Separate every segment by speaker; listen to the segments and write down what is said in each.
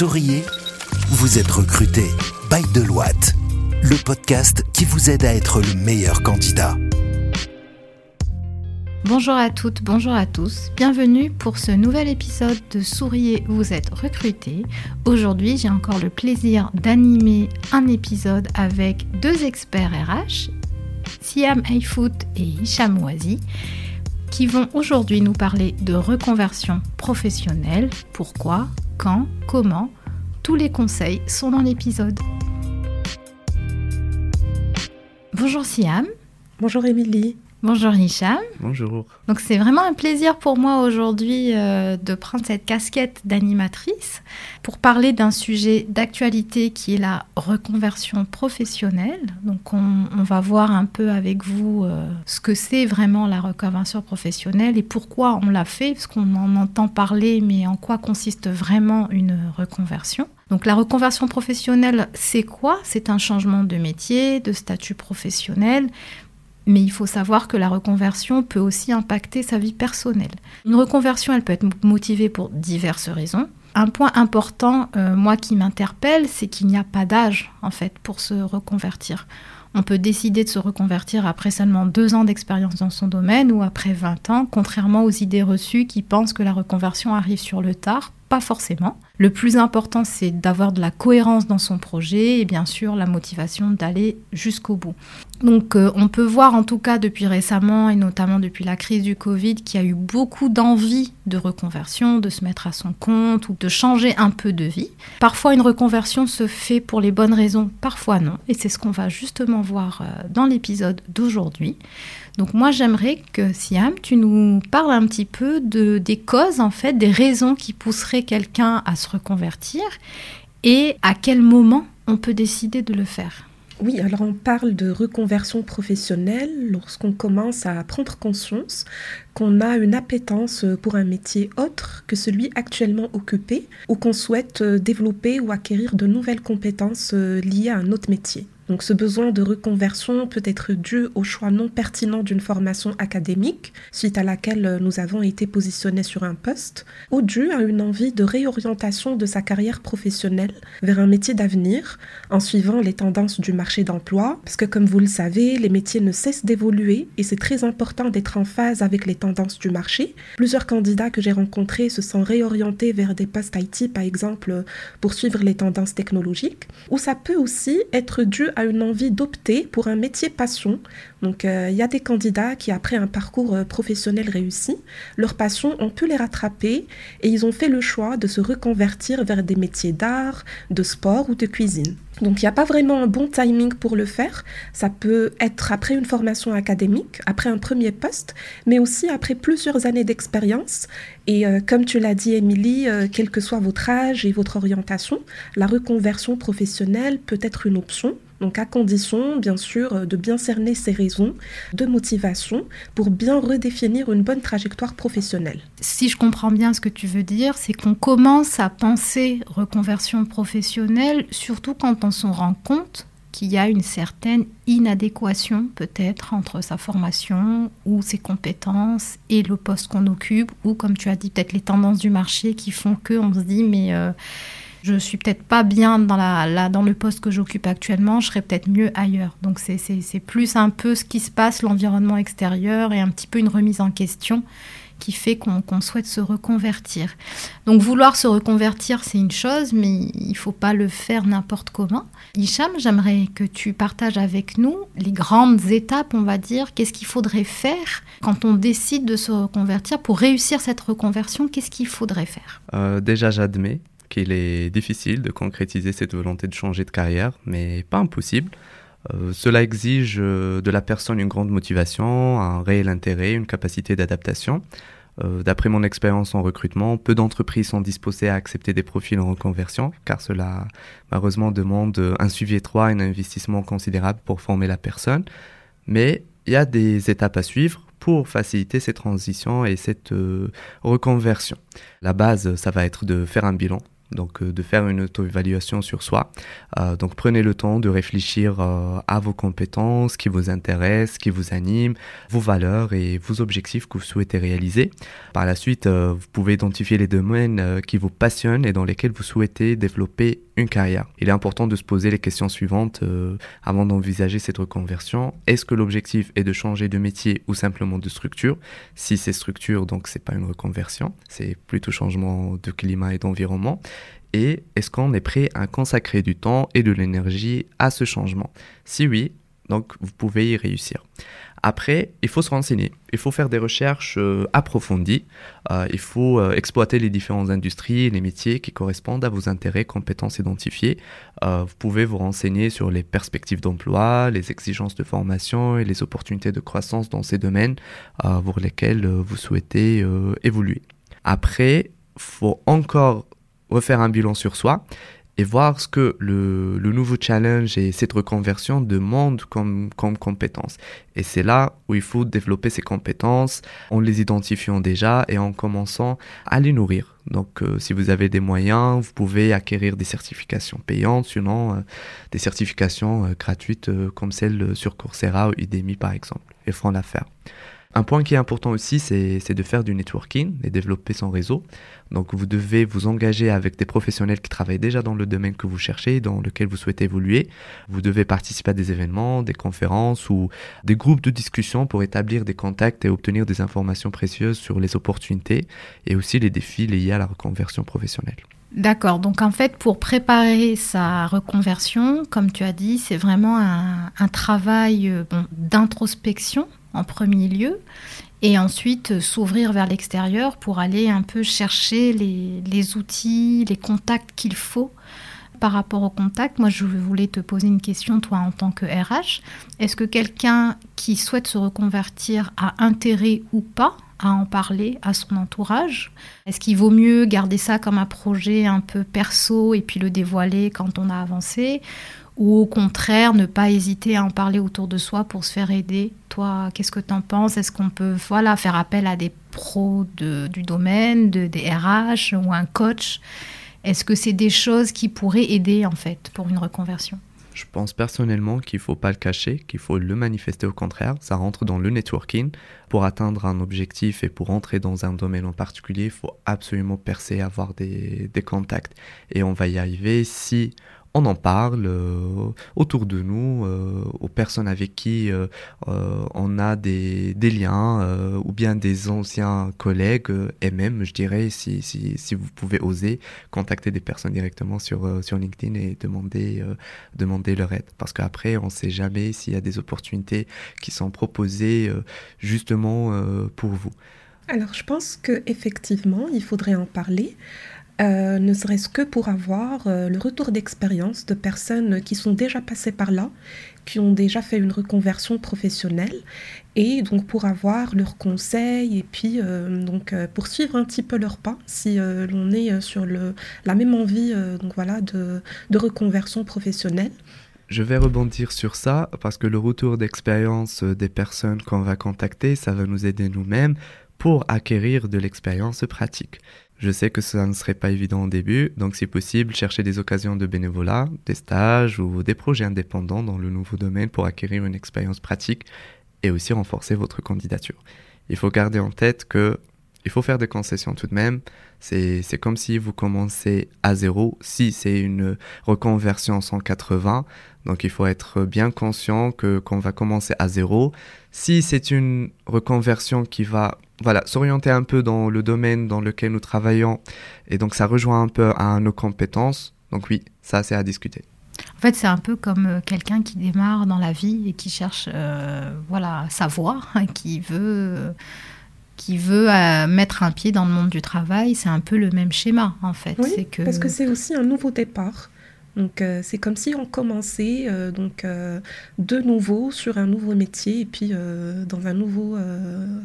Speaker 1: Souriez, vous êtes recruté by Deloitte, le podcast qui vous aide à être le meilleur candidat.
Speaker 2: Bonjour à toutes, bonjour à tous. Bienvenue pour ce nouvel épisode de Souriez, vous êtes recruté. Aujourd'hui, j'ai encore le plaisir d'animer un épisode avec deux experts RH, Siam Eifout et Hicham Ouazi, qui vont aujourd'hui nous parler de reconversion professionnelle. Pourquoi Quand Comment Tous les conseils sont dans l'épisode. Bonjour Siam.
Speaker 3: Bonjour Émilie.
Speaker 2: Bonjour Hicham.
Speaker 4: Bonjour.
Speaker 2: Donc c'est vraiment un plaisir pour moi aujourd'hui euh, de prendre cette casquette d'animatrice pour parler d'un sujet d'actualité qui est la reconversion professionnelle. Donc on, va voir un peu avec vous euh, ce que c'est vraiment la reconversion professionnelle et pourquoi on l'a fait, parce qu'on en entend parler, mais en quoi consiste vraiment une reconversion. Donc la reconversion professionnelle, c'est quoi? C'est un changement de métier, de statut professionnel, mais il faut savoir que la reconversion peut aussi impacter sa vie personnelle. Une reconversion, elle peut être motivée pour diverses raisons. Un point important, euh, moi qui m'interpelle, c'est qu'il n'y a pas d'âge en fait pour se reconvertir. On peut décider de se reconvertir après seulement deux ans d'expérience dans son domaine ou après 20 ans, contrairement aux idées reçues qui pensent que la reconversion arrive sur le tard pas forcément. Le plus important, c'est d'avoir de la cohérence dans son projet et bien sûr la motivation d'aller jusqu'au bout. Donc euh, on peut voir en tout cas depuis récemment et notamment depuis la crise du Covid qu'il y a eu beaucoup d'envie de reconversion, de se mettre à son compte ou de changer un peu de vie. Parfois une reconversion se fait pour les bonnes raisons, parfois non. Et c'est ce qu'on va justement voir euh, dans l'épisode d'aujourd'hui. Donc moi j'aimerais que Siam, tu nous parles un petit peu de, des causes en fait, des raisons qui pousseraient quelqu'un à se reconvertir et à quel moment on peut décider de le faire.
Speaker 3: Oui, alors on parle de reconversion professionnelle lorsqu'on commence à prendre conscience qu'on a une appétence pour un métier autre que celui actuellement occupé ou qu'on souhaite développer ou acquérir de nouvelles compétences liées à un autre métier. Donc ce besoin de reconversion peut être dû au choix non pertinent d'une formation académique, suite à laquelle nous avons été positionnés sur un poste, ou dû à une envie de réorientation de sa carrière professionnelle vers un métier d'avenir, en suivant les tendances du marché d'emploi, parce que comme vous le savez, les métiers ne cessent d'évoluer et c'est très important d'être en phase avec les tendances du marché. Plusieurs candidats que j'ai rencontrés se sont réorientés vers des postes IT, par exemple, pour suivre les tendances technologiques, ou ça peut aussi être dû une envie d'opter pour un métier passion. Donc euh, il y a des candidats qui, après un parcours euh, professionnel réussi, leur passion, ont pu les rattraper et ils ont fait le choix de se reconvertir vers des métiers d'art, de sport ou de cuisine. Donc il n'y a pas vraiment un bon timing pour le faire. Ça peut être après une formation académique, après un premier poste, mais aussi après plusieurs années d'expérience. Et euh, comme tu l'as dit, Émilie, quel que soit votre âge et votre orientation, la reconversion professionnelle peut être une option. Donc à condition, bien sûr, de bien cerner ses raisons de motivation pour bien redéfinir une bonne trajectoire professionnelle.
Speaker 2: Si je comprends bien ce que tu veux dire, c'est qu'on commence à penser reconversion professionnelle, surtout quand on s'en rend compte qu'il y a une certaine inadéquation peut-être entre sa formation ou ses compétences et le poste qu'on occupe, ou comme tu as dit, peut-être les tendances du marché qui font qu'on se dit mais... Euh, je suis peut-être pas bien dans, le poste que j'occupe actuellement, je serais peut-être mieux ailleurs. Donc c'est plus un peu ce qui se passe, l'environnement extérieur et un petit peu une remise en question qui fait qu'on souhaite se reconvertir. Donc vouloir se reconvertir, c'est une chose, mais il ne faut pas le faire n'importe comment. Hicham, j'aimerais que tu partages avec nous les grandes étapes, on va dire. Qu'est-ce qu'il faudrait faire quand on décide de se reconvertir? Pour réussir cette reconversion, qu'est-ce qu'il faudrait faire?
Speaker 4: Euh, Déjà, j'admets qu'il est difficile de concrétiser cette volonté de changer de carrière, mais pas impossible. Euh, cela exige euh, de la personne une grande motivation, un réel intérêt, une capacité d'adaptation. Euh, d'après mon expérience en recrutement, peu d'entreprises sont disposées à accepter des profils en reconversion, car cela malheureusement demande un suivi étroit et un investissement considérable pour former la personne. Mais il y a des étapes à suivre pour faciliter ces transitions et cette reconversion. La base, ça va être de faire un bilan donc de faire une auto-évaluation sur soi. donc prenez le temps de réfléchir à vos compétences, qui vous intéressent, qui vous animent, vos valeurs et vos objectifs que vous souhaitez réaliser. Par la suite, vous pouvez identifier les domaines qui vous passionnent et dans lesquels vous souhaitez développer une carrière. Il est important de se poser les questions suivantes avant d'envisager cette reconversion. Est-ce que l'objectif est de changer de métier ou simplement de structure? Si c'est structure, donc c'est pas une reconversion, c'est plutôt changement de climat et d'environnement. Et est-ce qu'on est prêt à consacrer du temps et de l'énergie à ce changement? Si oui, donc vous pouvez y réussir. Après, il faut se renseigner, il faut faire des recherches euh, approfondies, euh, il faut euh, exploiter les différentes industries et les métiers qui correspondent à vos intérêts, compétences identifiées. vous pouvez vous renseigner sur les perspectives d'emploi, les exigences de formation et les opportunités de croissance dans ces domaines pour lesquels vous souhaitez évoluer. Après, faut encore refaire un bilan sur soi et voir ce que le, nouveau challenge et cette reconversion demandent comme, comme compétences. Et c'est là où il faut développer ces compétences en les identifiant déjà et en commençant à les nourrir. Donc euh, si vous avez des moyens, vous pouvez acquérir des certifications payantes, sinon euh, des certifications euh, gratuites comme celle sur Coursera ou Udemy par exemple, et feront l'affaire. Un point qui est important aussi, c'est de faire du networking et développer son réseau. Donc vous devez vous engager avec des professionnels qui travaillent déjà dans le domaine que vous cherchez, dans lequel vous souhaitez évoluer. Vous devez participer à des événements, des conférences ou des groupes de discussion pour établir des contacts et obtenir des informations précieuses sur les opportunités et aussi les défis liés à la reconversion professionnelle.
Speaker 2: D'accord, donc en fait pour préparer sa reconversion, comme tu as dit, c'est vraiment un, travail euh, d'introspection en premier lieu, et ensuite euh, s'ouvrir vers l'extérieur pour aller un peu chercher les, outils, les contacts qu'il faut par rapport au contact, moi je voulais te poser une question, toi en tant que RH. Est-ce que quelqu'un qui souhaite se reconvertir a intérêt ou pas à en parler à son entourage? Est-ce qu'il vaut mieux garder ça comme un projet un peu perso et puis le dévoiler quand on a avancé? Ou au contraire ne pas hésiter à en parler autour de soi pour se faire aider. Toi, qu'est-ce que tu en penses? Est-ce qu'on peut voilà, faire appel à des pros du domaine, de, des RH ou un coach? Est-ce que c'est des choses qui pourraient aider en fait pour une reconversion?
Speaker 4: Je pense personnellement qu'il ne faut pas le cacher, qu'il faut le manifester au contraire. Ça rentre dans le networking. Pour atteindre un objectif et pour entrer dans un domaine en particulier, il faut absolument percer, avoir des contacts. Et on va y arriver si on en parle euh, autour de nous, euh, aux personnes avec qui euh, on a des, liens, ou bien des anciens collègues, et même, je dirais, si, vous pouvez oser, contacter des personnes directement sur, sur LinkedIn et demander, demander leur aide. Parce qu'après, on ne sait jamais s'il y a des opportunités qui sont proposées justement pour vous.
Speaker 3: Alors, je pense qu'effectivement, il faudrait en parler. Euh, ne serait-ce que pour avoir euh, le retour d'expérience de personnes qui sont déjà passées par là, qui ont déjà fait une reconversion professionnelle, et donc pour avoir leurs conseils et puis euh, donc pour suivre un petit peu leur pas si l'on est sur le, la même envie donc voilà de, de reconversion professionnelle.
Speaker 4: Je vais rebondir sur ça parce que le retour d'expérience des personnes qu'on va contacter, ça va nous aider nous-mêmes pour acquérir de l'expérience pratique. Je sais que ça ne serait pas évident au début, donc si possible, cherchez des occasions de bénévolat, des stages ou des projets indépendants dans le nouveau domaine pour acquérir une expérience pratique et aussi renforcer votre candidature. Il faut garder en tête que il faut faire des concessions tout de même. C'est, comme si vous commencez à zéro. Si c'est une reconversion 180, donc il faut être bien conscient que qu'on va commencer à zéro. Si c'est une reconversion qui va voilà, s'orienter un peu dans le domaine dans lequel nous travaillons et donc ça rejoint un peu à nos compétences. Donc oui, ça c'est à discuter.
Speaker 2: En fait, c'est un peu comme euh, quelqu'un qui démarre dans la vie et qui cherche euh, voilà, sa voie, hein, qui veut, qui veut euh, mettre un pied dans le monde du travail. C'est un peu le même schéma, en fait.
Speaker 3: Oui, que... parce que c'est aussi un nouveau départ. Donc c'est comme si on commençait donc de nouveau sur un nouveau métier et puis dans un nouveau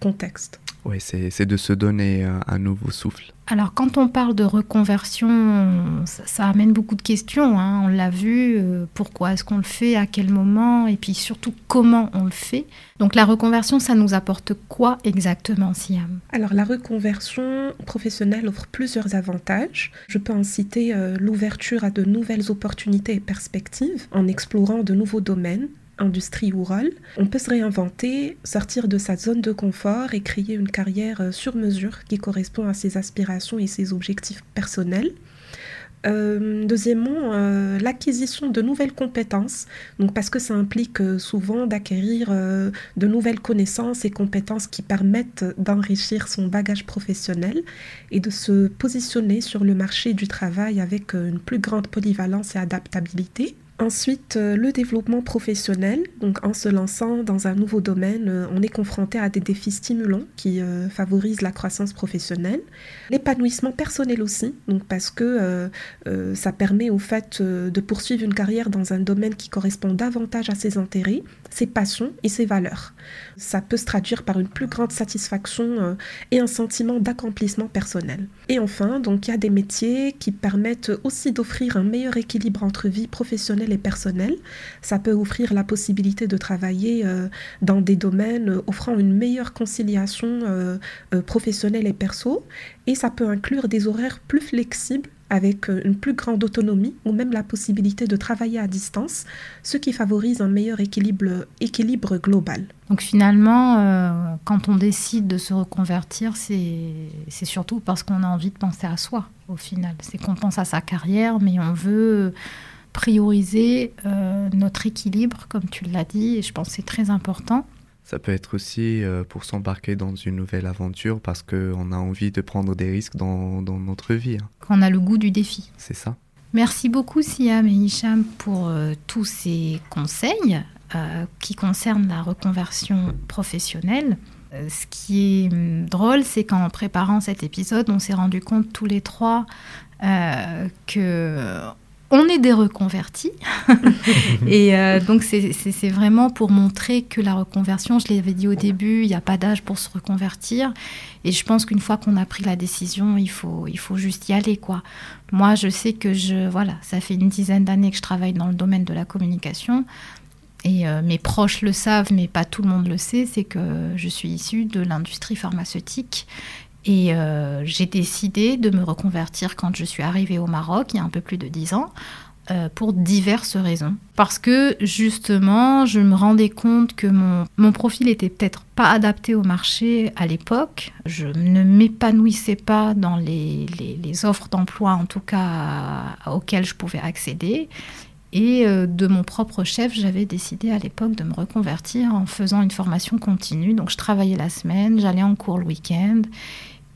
Speaker 3: contexte.
Speaker 4: Oui, c'est de se donner un nouveau souffle.
Speaker 2: Alors quand on parle de reconversion, ça, amène beaucoup de questions. Hein. On l'a vu, euh, pourquoi est-ce qu'on le fait, à quel moment, et puis surtout comment on le fait. Donc la reconversion, ça nous apporte quoi exactement, Siam?
Speaker 3: Alors la reconversion professionnelle offre plusieurs avantages. Je peux en citer euh, l'ouverture à de nouvelles opportunités et perspectives en explorant de nouveaux domaines industrie ou rôle, on peut se réinventer, sortir de sa zone de confort et créer une carrière euh, sur mesure qui correspond à ses aspirations et ses objectifs personnels. Euh, deuxièmement, euh, l'acquisition de nouvelles compétences, donc parce que ça implique souvent d'acquérir de nouvelles connaissances et compétences qui permettent d'enrichir son bagage professionnel et de se positionner sur le marché du travail avec une plus grande polyvalence et adaptabilité. Ensuite, euh, le développement professionnel. Donc, en se lançant dans un nouveau domaine, euh, on est confronté à des défis stimulants qui euh, favorisent la croissance professionnelle. L'épanouissement personnel aussi, donc parce que ça permet au fait de poursuivre une carrière dans un domaine qui correspond davantage à ses intérêts, ses passions et ses valeurs. Ça peut se traduire par une plus grande satisfaction et un sentiment d'accomplissement personnel. Et enfin, donc il y a des métiers qui permettent aussi d'offrir un meilleur équilibre entre vie professionnelle et personnel. Ça peut offrir la possibilité de travailler euh, dans des domaines euh, offrant une meilleure conciliation euh, professionnelle et perso. Et ça peut inclure des horaires plus flexibles avec une plus grande autonomie ou même la possibilité de travailler à distance, ce qui favorise un meilleur équilibre, équilibre global.
Speaker 2: Donc finalement, quand on décide de se reconvertir, c'est surtout parce qu'on a envie de penser à soi, au final. C'est qu'on pense à sa carrière, mais on veut prioriser euh, notre équilibre, comme tu l'as dit, et je pense que c'est très important.
Speaker 4: Ça peut être aussi euh, pour s'embarquer dans une nouvelle aventure parce qu'on a envie de prendre des risques dans, dans notre vie. Hein.
Speaker 2: Qu'on a le goût du défi.
Speaker 4: C'est ça.
Speaker 2: Merci beaucoup Siam et Hicham pour euh, tous ces conseils qui concernent la reconversion professionnelle. Ce qui est hum, drôle, c'est qu'en préparant cet épisode, on s'est rendu compte tous les trois que on est des reconvertis. et euh, donc, c'est vraiment pour montrer que la reconversion, je l'avais dit au début, il n'y a pas d'âge pour se reconvertir. Et je pense qu'une fois qu'on a pris la décision, il faut, il faut juste y aller. quoi. Moi, je sais que je, voilà, ça fait une dizaine d'années que je travaille dans le domaine de la communication. Et euh, mes proches le savent, mais pas tout le monde le sait, c'est que je suis issue de l'industrie pharmaceutique et euh, j'ai décidé de me reconvertir quand je suis arrivée au Maroc, il y a un peu plus de dix ans, euh, pour diverses raisons. Parce que justement, je me rendais compte que mon, profil était peut-être pas adapté au marché à l'époque. Je ne m'épanouissais pas dans les, les, offres d'emploi, en tout cas auxquelles je pouvais accéder. Et euh, de mon propre chef, j'avais décidé à l'époque de me reconvertir en faisant une formation continue. Donc je travaillais la semaine, j'allais en cours le week-end.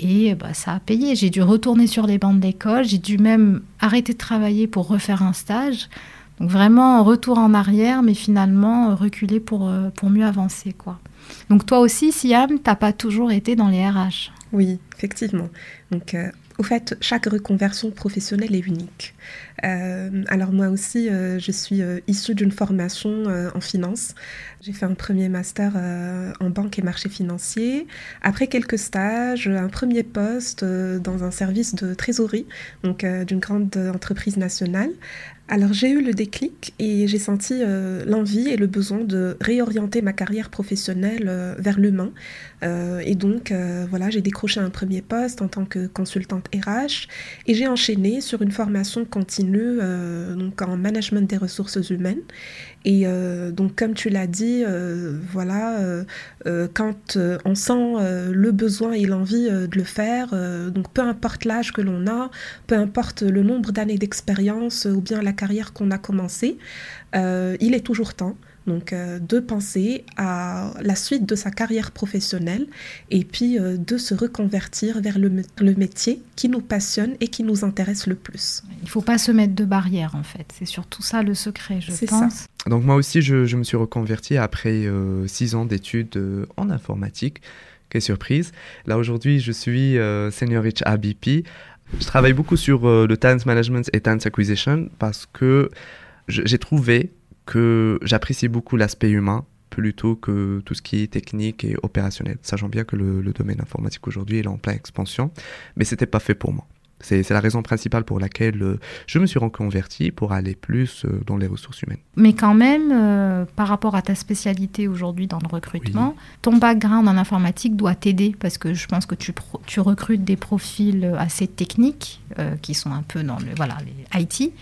Speaker 2: Et bah, ça a payé. J'ai dû retourner sur les bancs d'école. J'ai dû même arrêter de travailler pour refaire un stage. Donc vraiment, retour en arrière, mais finalement reculer pour, euh, pour mieux avancer. quoi. Donc toi aussi, Siam, t'as pas toujours été dans les RH.
Speaker 3: Oui, effectivement. Donc euh, au fait, chaque reconversion professionnelle est unique. Euh, alors moi aussi, euh, je suis euh, issue d'une formation en finance. J'ai fait un premier master en banque et marché financier. Après quelques stages, un premier poste dans un service de trésorerie, donc d'une grande entreprise nationale. Alors j'ai eu le déclic et j'ai senti l'envie et le besoin de réorienter ma carrière professionnelle vers l'humain. Euh, et donc voilà, j'ai décroché un premier poste en tant que consultante RH et j'ai enchaîné sur une formation continue donc en management des ressources humaines. Et donc comme tu l'as dit, voilà, quand on sent le besoin et l'envie de le faire, donc peu importe l'âge que l'on a, peu importe le nombre d'années d'expérience ou bien la carrière qu'on a commencé, euh, il est toujours temps donc euh, de penser à la suite de sa carrière professionnelle et puis euh, de se reconvertir vers le, métier qui nous passionne et qui nous intéresse le plus.
Speaker 2: Il ne faut pas se mettre de barrières en fait, c'est surtout ça le secret je pense. Ça.
Speaker 4: Donc moi aussi je, me suis reconverti après six ans d'études en informatique. Quelle surprise. Là aujourd'hui je suis senior HR BP je travaille beaucoup sur euh, le talent management et talent acquisition parce que j'ai trouvé que j'apprécie beaucoup l'aspect humain plutôt que tout ce qui est technique et opérationnel, sachant bien que le, le domaine informatique aujourd'hui est en pleine expansion, mais c'était pas fait pour moi. C'est la raison principale pour laquelle euh, je me suis reconverti pour aller plus euh, dans les ressources humaines.
Speaker 2: Mais quand même, euh, par rapport à ta spécialité aujourd'hui dans le recrutement, ton background en informatique doit t'aider parce que je pense que tu, tu recrutes des profils assez techniques qui sont un peu dans le, voilà, les IT.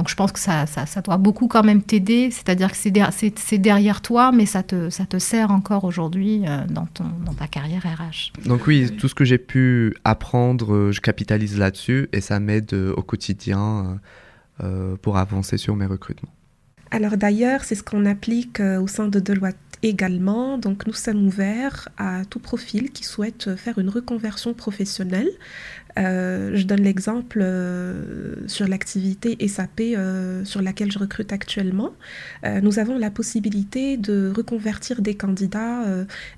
Speaker 2: Donc je pense que ça, ça, ça doit beaucoup quand même t'aider, c'est-à-dire que c'est derrière toi, mais ça te, ça te sert encore aujourd'hui dans, dans ta carrière RH.
Speaker 4: Donc oui, tout ce que j'ai pu apprendre, je capitalise là-dessus et ça m'aide euh, au quotidien euh, euh, pour avancer sur mes recrutements.
Speaker 3: Alors d'ailleurs, c'est ce qu'on applique au sein de Deloitte également. Donc nous sommes ouverts à tout profil qui souhaite faire une reconversion professionnelle. Euh, je donne l'exemple euh, sur l'activité SAP euh, sur laquelle je recrute actuellement. nous avons la possibilité de reconvertir des candidats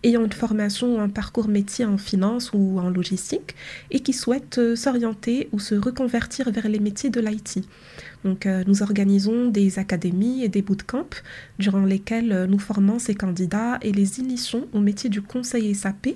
Speaker 3: ayant une formation ou un parcours métier en finance ou en logistique et qui souhaitent s'orienter ou se reconvertir vers les métiers de l'IT. Donc, nous organisons des académies et des bootcamps durant lesquels nous formons ces candidats et les initions au métier du conseil SAP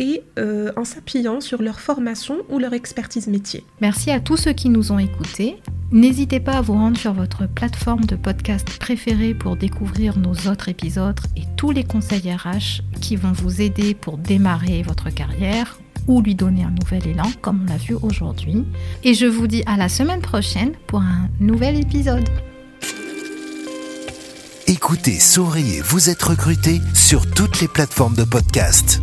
Speaker 3: et euh, en s'appuyant sur leur formation ou leur expertise métier.
Speaker 2: Merci à tous ceux qui nous ont écoutés. N'hésitez pas à vous rendre sur votre plateforme de podcast préférée pour découvrir nos autres épisodes et tous les conseils RH qui vont vous aider pour démarrer votre carrière ou lui donner un nouvel élan comme on l'a vu aujourd'hui. Et je vous dis à la semaine prochaine pour un nouvel épisode.
Speaker 1: Écoutez, souriez, vous êtes recruté sur toutes les plateformes de podcast.